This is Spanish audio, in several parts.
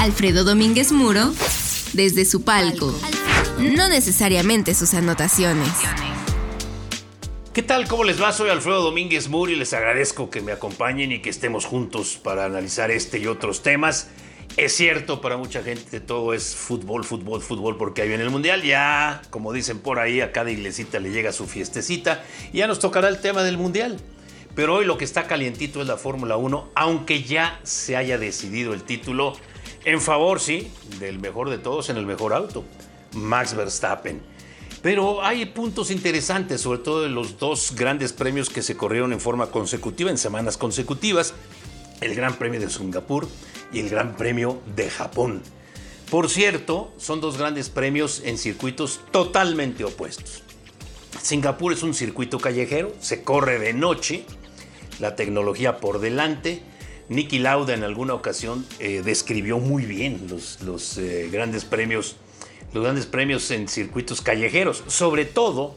Alfredo Domínguez Muro desde su palco, no necesariamente sus anotaciones. ¿Qué tal? ¿Cómo les va? Soy Alfredo Domínguez Muro y les agradezco que me acompañen y que estemos juntos para analizar este y otros temas. Es cierto, para mucha gente todo es fútbol, fútbol, fútbol, porque ahí viene el Mundial. Ya, como dicen por ahí, a cada iglesita le llega su fiestecita y ya nos tocará el tema del Mundial. Pero hoy lo que está calientito es la Fórmula 1, aunque ya se haya decidido el título en favor, sí, del mejor de todos en el mejor auto, Max Verstappen. Pero hay puntos interesantes, sobre todo en los dos grandes premios que se corrieron en forma consecutiva, en semanas consecutivas, el Gran Premio de Singapur y el Gran Premio de Japón. Por cierto, son dos grandes premios en circuitos totalmente opuestos. Singapur es un circuito callejero, se corre de noche, la tecnología por delante. Nicky Lauda en alguna ocasión eh, describió muy bien los, eh, grandes premios, los grandes premios en circuitos callejeros, sobre todo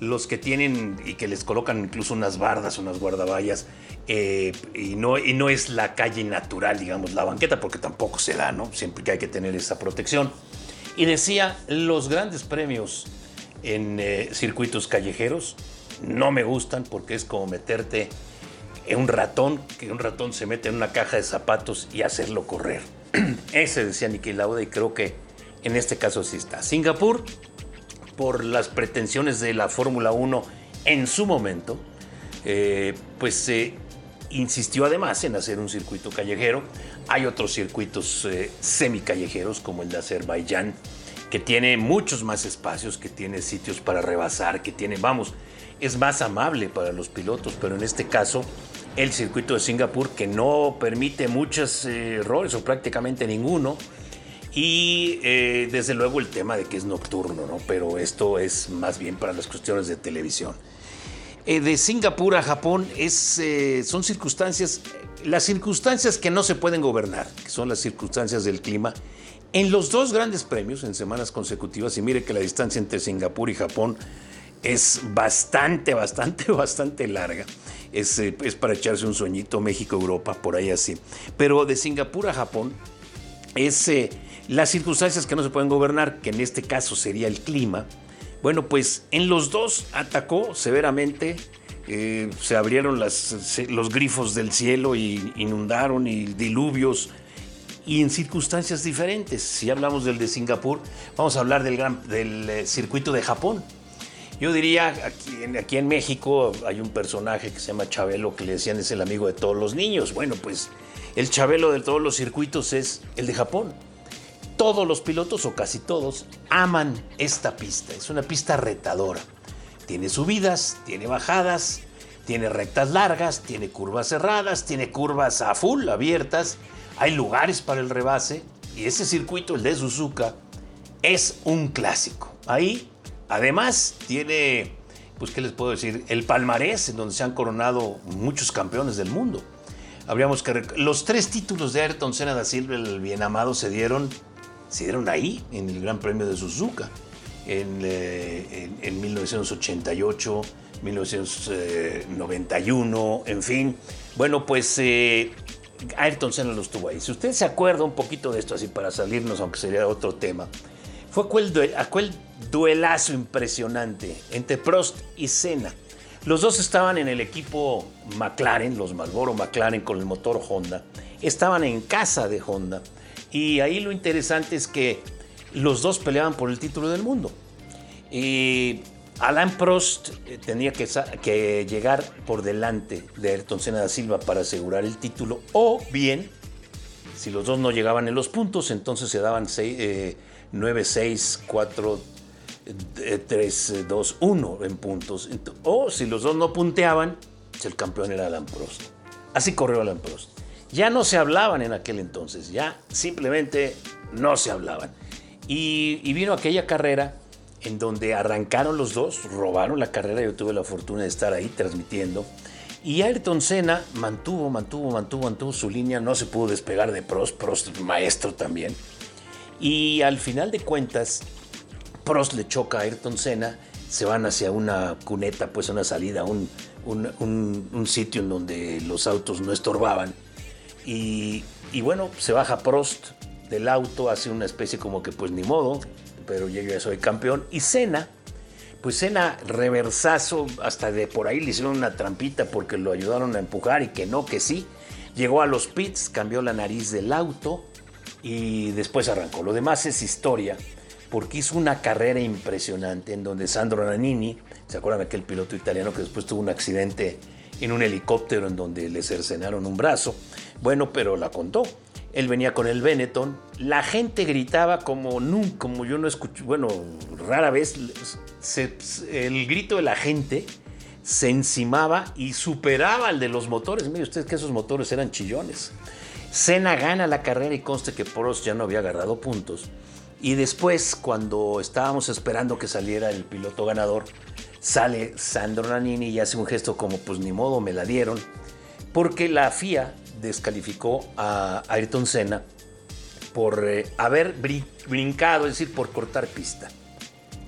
los que tienen y que les colocan incluso unas bardas, unas guardaballas, eh, y, no, y no es la calle natural, digamos, la banqueta, porque tampoco se da, ¿no? Siempre que hay que tener esa protección. Y decía, los grandes premios en circuitos callejeros no me gustan porque es como meterte un ratón, que un ratón se mete en una caja de zapatos y hacerlo correr. Ese decía Niki Lauda y creo que en este caso sí está. Singapur, por las pretensiones de la Fórmula 1 en su momento, eh, pues se insistió además en hacer un circuito callejero. Hay otros circuitos eh, semi-callejeros como el de Azerbaiyán, que tiene muchos más espacios, que tiene sitios para rebasar, que tiene, vamos, es más amable para los pilotos, pero en este caso el circuito de Singapur que no permite muchos eh, errores o prácticamente ninguno. Y eh, desde luego el tema de que es nocturno, ¿no? Pero esto es más bien para las cuestiones de televisión. Eh, de Singapur a Japón es, son circunstancias, las circunstancias que no se pueden gobernar, que son las circunstancias del clima. En los dos grandes premios en semanas consecutivas, y mire que la distancia entre Singapur y Japón es bastante, bastante, bastante larga. Es, eh, es, para echarse un sueñito México-Europa, por ahí así. Pero de Singapur a Japón es eh, las circunstancias que no se pueden gobernar, que en este caso sería el clima. Bueno, pues en los dos atacó severamente, eh, se abrieron los grifos del cielo y inundaron y diluvios y en circunstancias diferentes. Si hablamos del de Singapur, vamos a hablar del, gran, del circuito de Japón yo diría, aquí en, México hay un personaje que se llama Chabelo que le decían es el amigo de todos los niños. Bueno, pues el Chabelo de todos los circuitos es el de Japón. Todos los pilotos, o casi todos, aman esta pista. Es una pista retadora. Tiene subidas, tiene bajadas, tiene rectas largas, tiene curvas cerradas, tiene curvas a full, abiertas. Hay lugares para el rebase. Y ese circuito, el de Suzuka, es un clásico. Ahí Además, tiene, pues, ¿qué les puedo decir? El palmarés en donde se han coronado muchos campeones del mundo. Habríamos que los tres títulos de Ayrton Senna da Silva, el bien amado, se dieron, se dieron ahí, en el Gran Premio de Suzuka, en, 1988, 1991, en fin. Bueno, pues eh, Ayrton Senna los tuvo ahí. Si usted se acuerda un poquito de esto, así para salirnos, aunque sería otro tema, fue aquel, duelazo impresionante entre Prost y Senna. Los dos estaban en el equipo McLaren, los Marlboro McLaren con el motor Honda. Estaban en casa de Honda. Y ahí lo interesante es que los dos peleaban por el título del mundo. Y Alain Prost eh, tenía que, que, llegar por delante de Ayrton Senna da Silva para asegurar el título. O bien, si los dos no llegaban en los puntos, entonces se daban seis, eh, 9, 6, 4, 3, 2, 1 en puntos. O si los dos no punteaban, pues el campeón era Alan Prost. Así corrió Alan Prost. Ya no se hablaban en aquel entonces, ya simplemente no se hablaban. Y, y vino aquella carrera en donde arrancaron los dos, robaron la carrera, yo tuve la fortuna de estar ahí transmitiendo. Y Ayrton Senna mantuvo, mantuvo, mantuvo, mantuvo su línea, no se pudo despegar de Prost, Prost maestro también. Y al final de cuentas, Prost le choca a Ayrton Senna, se van hacia una cuneta, pues una salida, un, un, sitio en donde los autos no estorbaban. Y, bueno, se baja Prost, del auto, hace una especie como que pues ni modo, pero yo ya soy campeón. Y Cena, pues Cena reversazo, hasta de por ahí le hicieron una trampita porque lo ayudaron a empujar y que no, que sí. Llegó a los pits, cambió la nariz del auto y después arrancó. Lo demás es historia porque hizo una carrera impresionante en donde Sandro Nannini, ¿se acuerdan aquel piloto italiano que después tuvo un accidente en un helicóptero en donde le cercenaron un brazo? Bueno, pero la contó. Él venía con el Benetton, la gente gritaba como nunca, como yo no escuché, bueno, rara vez, el grito de la gente se encimaba y superaba al de los motores. Mire usted que esos motores eran chillones. Senna gana la carrera y conste que Prost ya no había agarrado puntos. Y después, cuando estábamos esperando que saliera el piloto ganador, sale Sandro Nannini y hace un gesto como, pues ni modo, me la dieron, porque la FIA descalificó a Ayrton Senna por eh, haber brincado, es decir, por cortar pista.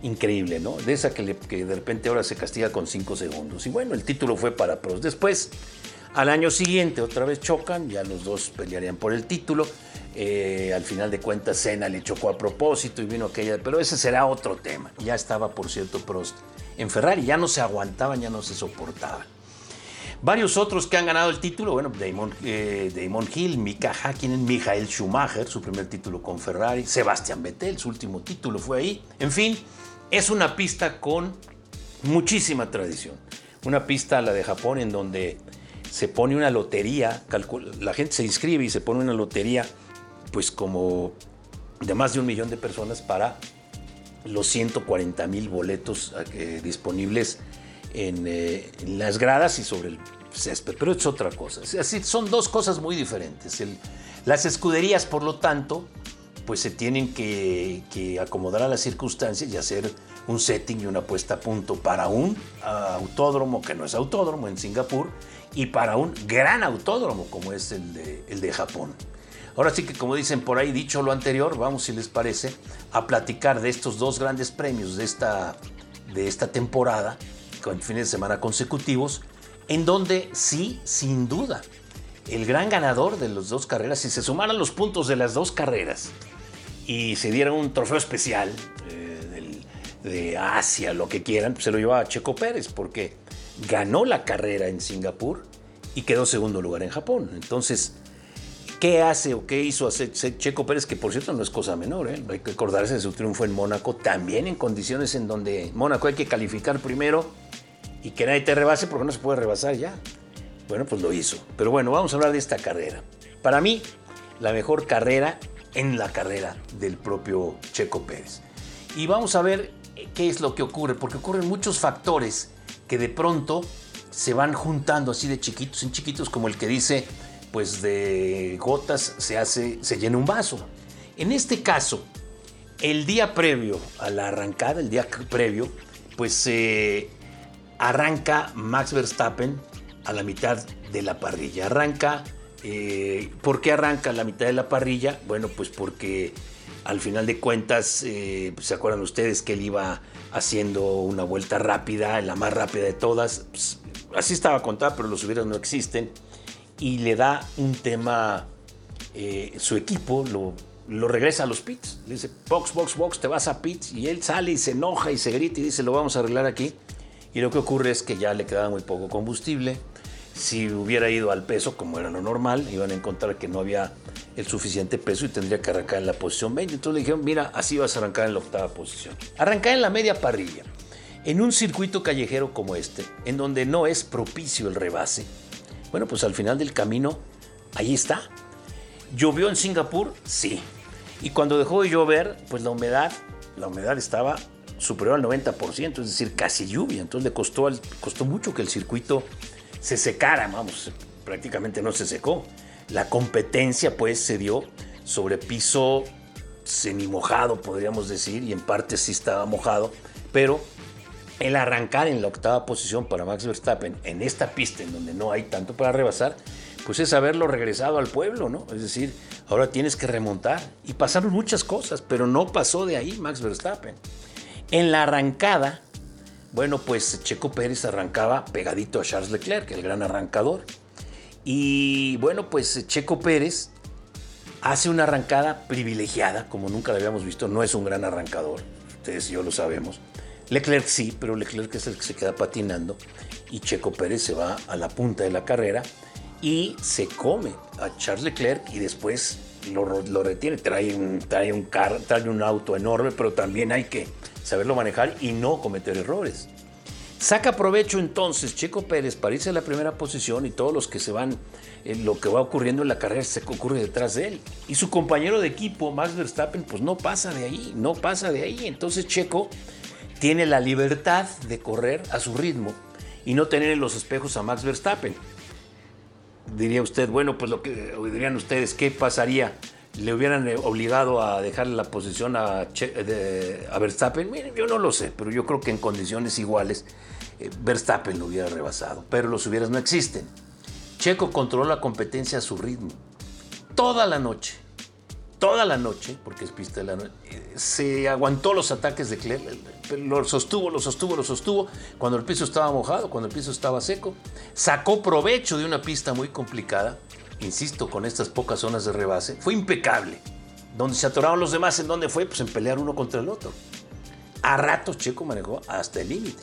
Increíble, ¿no? De esa que, que de repente ahora se castiga con 5 segundos. Y bueno, el título fue para Prost. Después, al año siguiente, otra vez chocan, ya los dos pelearían por el título. Eh, al final de cuentas, Senna le chocó a propósito y vino aquella. Pero ese será otro tema. Ya estaba, por cierto, Prost en Ferrari, ya no se aguantaban, ya no se soportaban. Varios otros que han ganado el título, bueno, Damon, eh, Damon Hill, Mika Hakkinen, Michael Schumacher, su primer título con Ferrari, Sebastian Vettel, su último título fue ahí. En fin, es una pista con muchísima tradición. Una pista, la de Japón, en donde se pone una lotería, la gente se inscribe y se pone una lotería, pues como de más de un millón de personas para los 140 mil boletos eh, disponibles eh, en, las gradas y sobre el césped, pero es otra cosa. Así, son dos cosas muy diferentes. las escuderías, por lo tanto, pues se tienen que, acomodar a las circunstancias y hacer un setting y una puesta a punto para un autódromo que no es autódromo en Singapur y para un gran autódromo como es el de, Japón. Ahora sí que como dicen por ahí, dicho lo anterior, vamos si les parece a platicar de estos dos grandes premios de esta, de esta temporada con fines de semana consecutivos, en donde sí, sin duda, el gran ganador de las dos carreras, si se sumaran los puntos de las dos carreras y se diera un trofeo especial eh, de Asia, lo que quieran, pues se lo llevaba Checo Pérez, porque ganó la carrera en Singapur y quedó segundo lugar en Japón. Entonces, ¿Qué hace o qué hizo Checo Pérez? Que por cierto no es cosa menor, ¿eh? hay que acordarse de su triunfo en Mónaco, también en condiciones en donde Mónaco hay que calificar primero y que nadie te rebase porque no se puede rebasar ya. Bueno, pues lo hizo. Pero bueno, vamos a hablar de esta carrera. Para mí, la mejor carrera en la carrera del propio Checo Pérez. Y vamos a ver qué es lo que ocurre, porque ocurren muchos factores que de pronto se van juntando así de chiquitos en chiquitos, como el que dice pues de gotas se hace, se llena un vaso. En este caso, el día previo a la arrancada, el día previo, pues se arranca Max Verstappen a la mitad de la parrilla. Arranca, eh, ¿por qué arranca a la mitad de la parrilla? Bueno, pues porque al final de cuentas, eh, ¿se acuerdan ustedes que él iba haciendo una vuelta rápida, la más rápida de todas? Pues, así estaba contada, pero los hubieras no existen y le da un tema, eh, su equipo lo, regresa a los pits. Dice, box, box, box, te vas a pits. Y él sale y se enoja y se grita y dice, lo vamos a arreglar aquí. Y lo que ocurre es que ya le quedaba muy poco combustible. Si hubiera ido al peso, como era lo normal, iban a encontrar que no había el suficiente peso y tendría que arrancar en la posición 20. Entonces le dijeron, mira, así vas a arrancar en la octava posición. Arrancar en la media parrilla. En un circuito callejero como este, en donde no es propicio el rebase, bueno, pues al final del camino, ahí está. ¿Llovió en Singapur? Sí. Y cuando dejó de llover, pues la humedad, la humedad estaba superior al 90%, es decir, casi lluvia. Entonces le costó, costó mucho que el circuito se secara, vamos, prácticamente no se secó. La competencia pues se dio sobre piso semi mojado, podríamos decir, y en parte sí estaba mojado, pero el arrancar en la octava posición para Max Verstappen en esta pista en donde no hay tanto para rebasar, pues es haberlo regresado al pueblo, ¿no? Es decir, ahora tienes que remontar. Y pasaron muchas cosas, pero no pasó de ahí Max Verstappen. En la arrancada, bueno, pues Checo Pérez arrancaba pegadito a Charles Leclerc, el gran arrancador. Y bueno, pues Checo Pérez hace una arrancada privilegiada, como nunca la habíamos visto. No es un gran arrancador, ustedes y yo lo sabemos. Leclerc sí, pero Leclerc es el que se queda patinando y Checo Pérez se va a la punta de la carrera y se come a Charles Leclerc y después lo, retiene. Trae un auto enorme, pero también hay que saberlo manejar y no cometer errores. Saca provecho entonces Checo Pérez para irse a la primera posición y todos los que se van, eh, lo que va ocurriendo en la carrera se ocurre detrás de él. Y su compañero de equipo, Max Verstappen, pues no pasa de ahí, no pasa de ahí. Entonces Checo tiene la libertad de correr a su ritmo y no tener en los espejos a Max Verstappen. Diría usted, bueno, pues lo que dirían ustedes, ¿qué pasaría? ¿Le hubieran eh, obligado a dejarle la posición a, a Verstappen? Miren, yo no lo sé, pero yo creo que en condiciones iguales eh, Verstappen lo hubiera rebasado, pero los hubieras no existen. Checo controló la competencia a su ritmo. Toda la noche, toda la noche, porque es pista de la noche, eh, se aguantó los ataques de Leclerc, lo sostuvo, lo sostuvo, lo sostuvo, cuando el piso estaba mojado, cuando el piso estaba seco, sacó provecho de una pista muy complicada, insisto, con estas pocas zonas de rebase, fue impecable. Donde se atoraron los demás, ¿en dónde fue? Pues en pelear uno contra el otro. A ratos Checo manejó hasta el límite.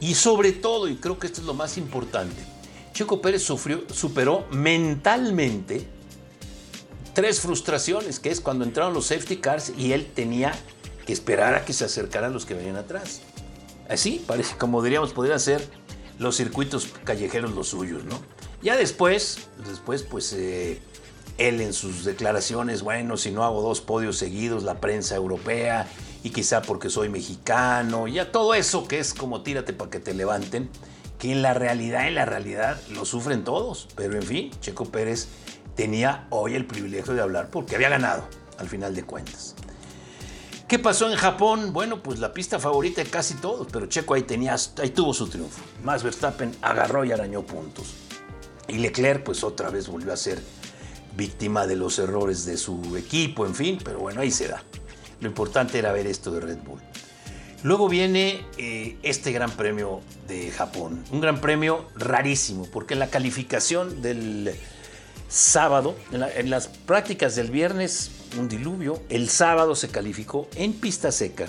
Y sobre todo, y creo que esto es lo más importante, Checo Pérez sufrió, superó mentalmente tres frustraciones, que es cuando entraron los safety cars y él tenía que esperar a que se acercaran los que venían atrás. Así, parece, como diríamos, podrían ser los circuitos callejeros los suyos, ¿no? Ya después, después, pues eh, él en sus declaraciones, bueno, si no hago dos podios seguidos, la prensa europea y quizá porque soy mexicano, ya todo eso que es como tírate para que te levanten, que en la realidad, en la realidad lo sufren todos. Pero en fin, Checo Pérez tenía hoy el privilegio de hablar porque había ganado al final de cuentas. ¿Qué pasó en Japón? Bueno, pues la pista favorita de casi todos, pero Checo ahí, tenía, ahí tuvo su triunfo. Max Verstappen agarró y arañó puntos. Y Leclerc pues otra vez volvió a ser víctima de los errores de su equipo, en fin, pero bueno, ahí se da. Lo importante era ver esto de Red Bull. Luego viene eh, este Gran Premio de Japón, un Gran Premio rarísimo, porque en la calificación del sábado, en, las prácticas del viernes, un diluvio, el sábado se calificó en pista seca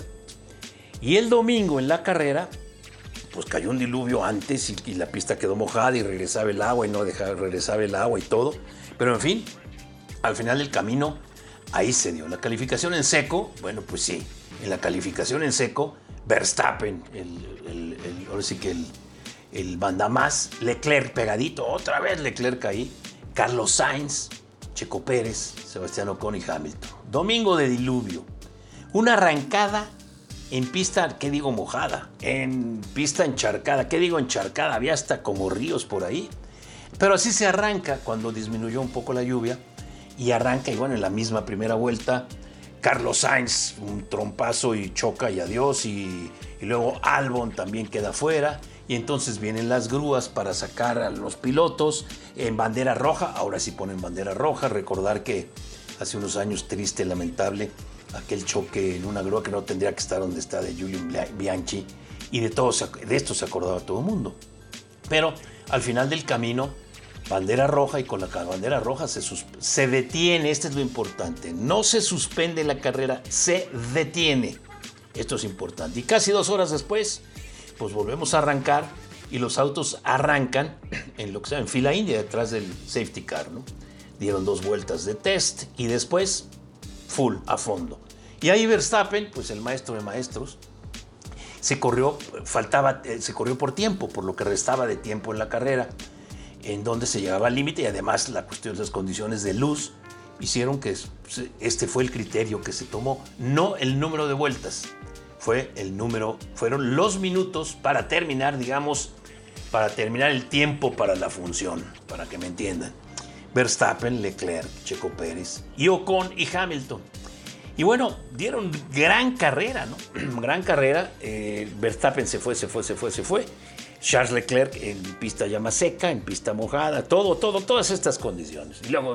y el domingo en la carrera, pues cayó un diluvio antes y, la pista quedó mojada y regresaba el agua y no dejaba, regresaba el agua y todo, pero en fin, al final del camino ahí se dio. La calificación en seco, bueno, pues sí, en la calificación en seco, Verstappen, el, ahora sí que el, el más, Leclerc pegadito, otra vez Leclerc ahí, Carlos Sainz, Checo Pérez, Sebastián Ocon y Hamilton. Domingo de diluvio, una arrancada en pista, ¿qué digo mojada? En pista encharcada, ¿qué digo encharcada? Había hasta como ríos por ahí. Pero así se arranca cuando disminuyó un poco la lluvia y arranca y bueno, en la misma primera vuelta, Carlos Sainz, un trompazo y choca y adiós, y, luego Albon también queda fuera, y entonces vienen las grúas para sacar a los pilotos en bandera roja, ahora sí ponen bandera roja, recordar que hace unos años triste, lamentable, aquel choque en una grúa que no tendría que estar donde está de Giulio Bianchi, y de, todo, de esto se acordaba todo el mundo. Pero al final del camino, bandera roja y con la bandera roja se, se detiene, esto es lo importante, no se suspende la carrera, se detiene. Esto es importante. Y casi dos horas después, pues volvemos a arrancar y los autos arrancan en lo que sea en fila india detrás del safety car, ¿no? Dieron dos vueltas de test y después full a fondo. Y ahí Verstappen, pues el maestro de maestros, se corrió, faltaba, eh, se corrió por tiempo, por lo que restaba de tiempo en la carrera en donde se llegaba al límite y además la cuestión de las condiciones de luz hicieron que este fue el criterio que se tomó, no el número de vueltas, fue el número, fueron los minutos para terminar, digamos, para terminar el tiempo para la función, para que me entiendan. Verstappen, Leclerc, Checo Pérez y Ocon y Hamilton. Y bueno, dieron gran carrera, ¿no? gran carrera. Eh, Verstappen se fue, se fue, se fue, se fue. Charles Leclerc en pista ya más seca, en pista mojada, todo, todo, todas estas condiciones. Y luego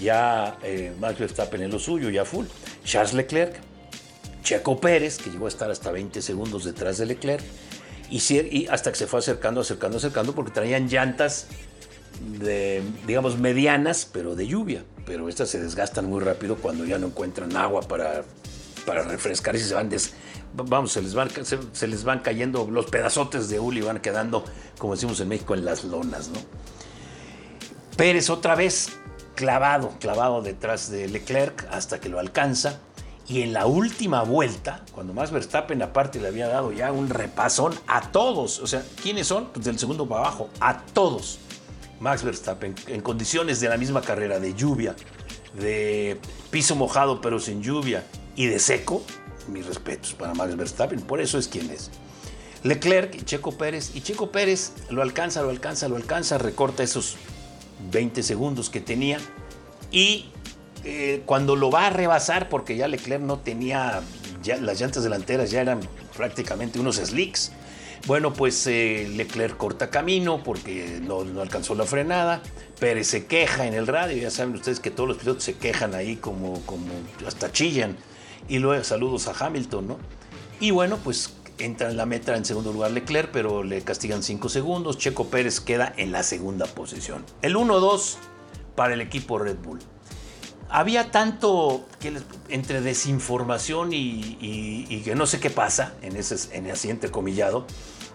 ya eh, Max Verstappen en lo suyo, ya full. Charles Leclerc, Checo Pérez, que llegó a estar hasta 20 segundos detrás de Leclerc, y, hasta que se fue acercando, acercando, acercando, porque traían llantas digamos, medianas, pero de lluvia. pero estas se desgastan muy rápido cuando ya no encuentran agua para, para refrescar y se van vamos, se les, van, se, les van cayendo los pedazotes de hule y van quedando, como decimos en México, en las lonas, ¿no? Pérez otra vez clavado, clavado detrás de Leclerc hasta que lo alcanza. Y en la última vuelta, cuando Max Verstappen aparte le había dado ya un repasón a todos, o sea, ¿quiénes son? Pues del segundo para abajo, a todos. Max Verstappen en condiciones de la misma carrera, de lluvia, de piso mojado pero sin lluvia y de seco, mis respetos para Max Verstappen, por eso es quien es. Leclerc y Checo Pérez, y Checo Pérez lo alcanza, lo alcanza, lo alcanza, recorta esos 20 segundos que tenía y eh, cuando lo va a rebasar, porque ya Leclerc no tenía, las llantas delanteras ya eran prácticamente unos slicks, bueno, pues eh, Leclerc corta camino porque no, alcanzó la frenada. Pérez se queja en el radio. Ya saben ustedes que todos los pilotos se quejan ahí como, como hasta chillan. Y luego saludos a Hamilton, ¿no? Y bueno, pues entra en la meta en segundo lugar Leclerc, pero le castigan 5 segundos. Checo Pérez queda en la segunda posición. El 1-2 para el equipo Red Bull. Había tanto entre desinformación y, que no sé qué pasa en ese, en ese entrecomillado,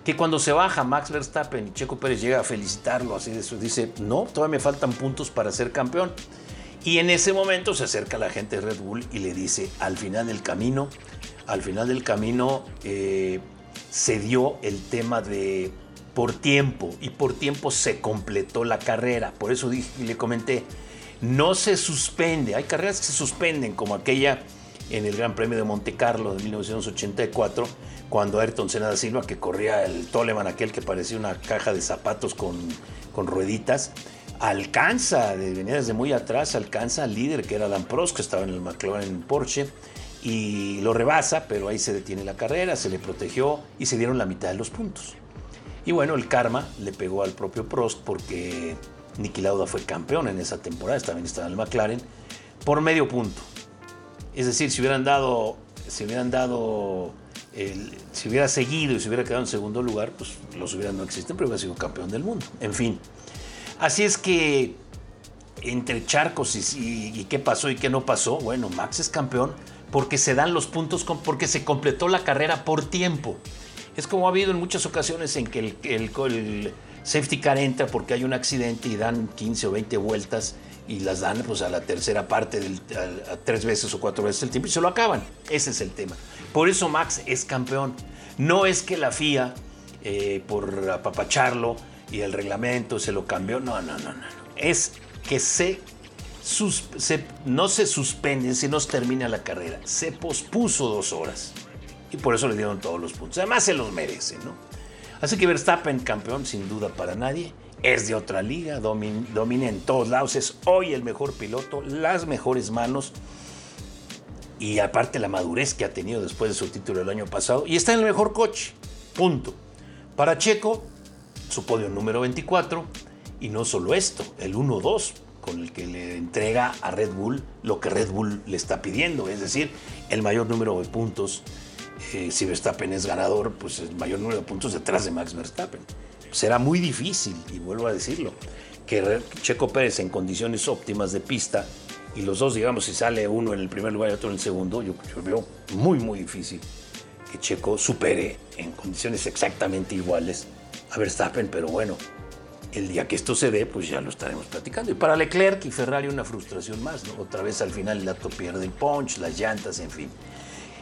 que cuando se baja Max Verstappen y Checo Pérez llega a felicitarlo, así de eso, dice, no, todavía me faltan puntos para ser campeón. Y en ese momento se acerca la gente de Red Bull y le dice, al final del camino, al final del camino eh, se dio el tema de por tiempo y por tiempo se completó la carrera. Por eso dije, le comenté, no se suspende, hay carreras que se suspenden como aquella en el Gran Premio de Monte Carlo de 1984, cuando Ayrton Senna da Silva, que corría el Toleman, aquel que parecía una caja de zapatos con, con rueditas, alcanza, venía desde muy atrás, alcanza al líder que era Dan Prost, que estaba en el McLaren Porsche, y lo rebasa, pero ahí se detiene la carrera, se le protegió y se dieron la mitad de los puntos. Y bueno, el karma le pegó al propio Prost porque Niki Lauda fue campeón en esa temporada, también estaba en el McLaren, por medio punto. Es decir, si hubieran dado, si hubieran dado, si hubiera seguido y se hubiera quedado en segundo lugar, pues los hubieran no existen, pero hubiera sido campeón del mundo. En fin. Así es que entre charcos y, qué pasó y qué no pasó, bueno, Max es campeón porque se dan los puntos, porque se completó la carrera por tiempo. Es como ha habido en muchas ocasiones en que el, el, safety car entra porque hay un accidente y dan 15 o 20 vueltas y las dan pues, a la tercera parte, del, tres veces o cuatro veces el tiempo y se lo acaban. Ese es el tema. Por eso Max es campeón. No es que la FIA, eh, por apapacharlo y el reglamento se lo cambió. No, no, no, no. Es que se, no se suspende, si no se termina la carrera. Se pospuso dos horas. Y por eso le dieron todos los puntos. Además se los merece, ¿no? Así que Verstappen campeón sin duda para nadie es de otra liga, domina en todos lados, es hoy el mejor piloto, las mejores manos y aparte la madurez que ha tenido después de su título el año pasado y está en el mejor coche, punto. Para Checo, su podio número 24 y no solo esto, el 1-2 con el que le entrega a Red Bull lo que Red Bull le está pidiendo, es decir, el mayor número de puntos. Si Verstappen es ganador, pues el mayor número de puntos detrás de Max Verstappen será muy difícil, y vuelvo a decirlo, que Checo Pérez en condiciones óptimas de pista y los dos, digamos, si sale uno en el primer lugar y otro en el segundo, yo, veo muy, muy difícil que Checo supere en condiciones exactamente iguales a Verstappen, pero bueno, el día que esto se dé, pues ya lo estaremos platicando. Y para Leclerc y Ferrari una frustración más, ¿no? Otra vez al final el dato pierde el punch, las llantas, en fin.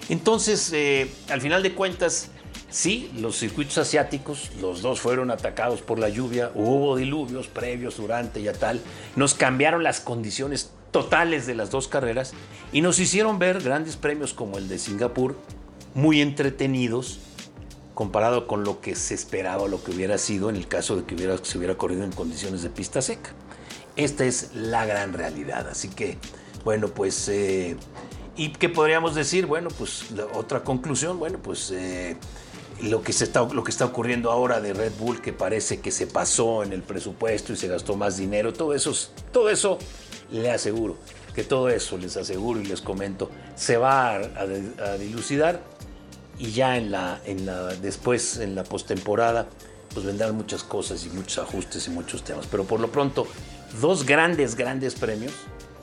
Entonces, eh, al final de cuentas, Sí, los circuitos asiáticos, los dos fueron atacados por la lluvia, hubo diluvios previos, durante y a tal, nos cambiaron las condiciones totales de las dos carreras y nos hicieron ver grandes premios como el de Singapur, muy entretenidos, comparado con lo que se esperaba, lo que hubiera sido en el caso de que hubiera, se hubiera corrido en condiciones de pista seca. Esta es la gran realidad, así que, bueno, pues... Eh, ¿Y qué podríamos decir? Bueno, pues otra conclusión, bueno, pues eh, lo que, se está, lo que está ocurriendo ahora de Red Bull, que parece que se pasó en el presupuesto y se gastó más dinero, todo eso, todo eso le aseguro, que todo eso les aseguro y les comento, se va a, dilucidar y ya en la, en la, después en la postemporada pues vendrán muchas cosas y muchos ajustes y muchos temas. Pero por lo pronto, dos grandes, grandes premios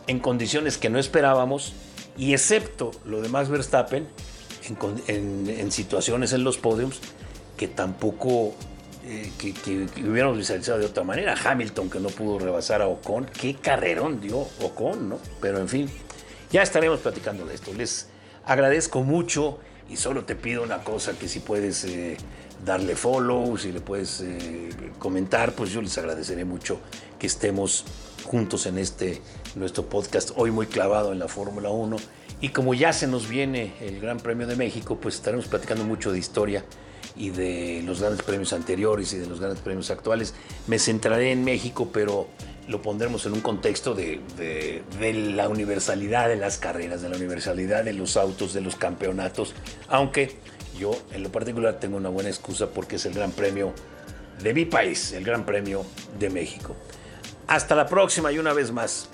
en condiciones que no esperábamos y excepto lo de Max Verstappen, en, situaciones en los podiums que tampoco eh, que, hubiéramos visualizado de otra manera. Hamilton que no pudo rebasar a Ocon, qué carrerón dio Ocon, ¿no? Pero en fin, ya estaremos platicando de esto. Les agradezco mucho y solo te pido una cosa, que si puedes eh, darle follow, si le puedes eh, comentar, pues yo les agradeceré mucho que estemos juntos en este nuestro podcast, hoy muy clavado en la Fórmula 1. Y como ya se nos viene el Gran Premio de México, pues estaremos platicando mucho de historia y de los grandes premios anteriores y de los grandes premios actuales. Me centraré en México, pero lo pondremos en un contexto de, de, la universalidad de las carreras, de la universalidad de los autos, de los campeonatos, aunque yo en lo particular tengo una buena excusa porque es el Gran Premio de mi país, el Gran Premio de México. Hasta la próxima y una vez más,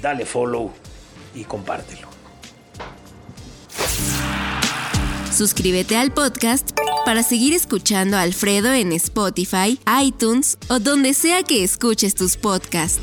dale follow y compártelo. Suscríbete al podcast para seguir escuchando a Alfredo en Spotify, iTunes o donde sea que escuches tus podcasts.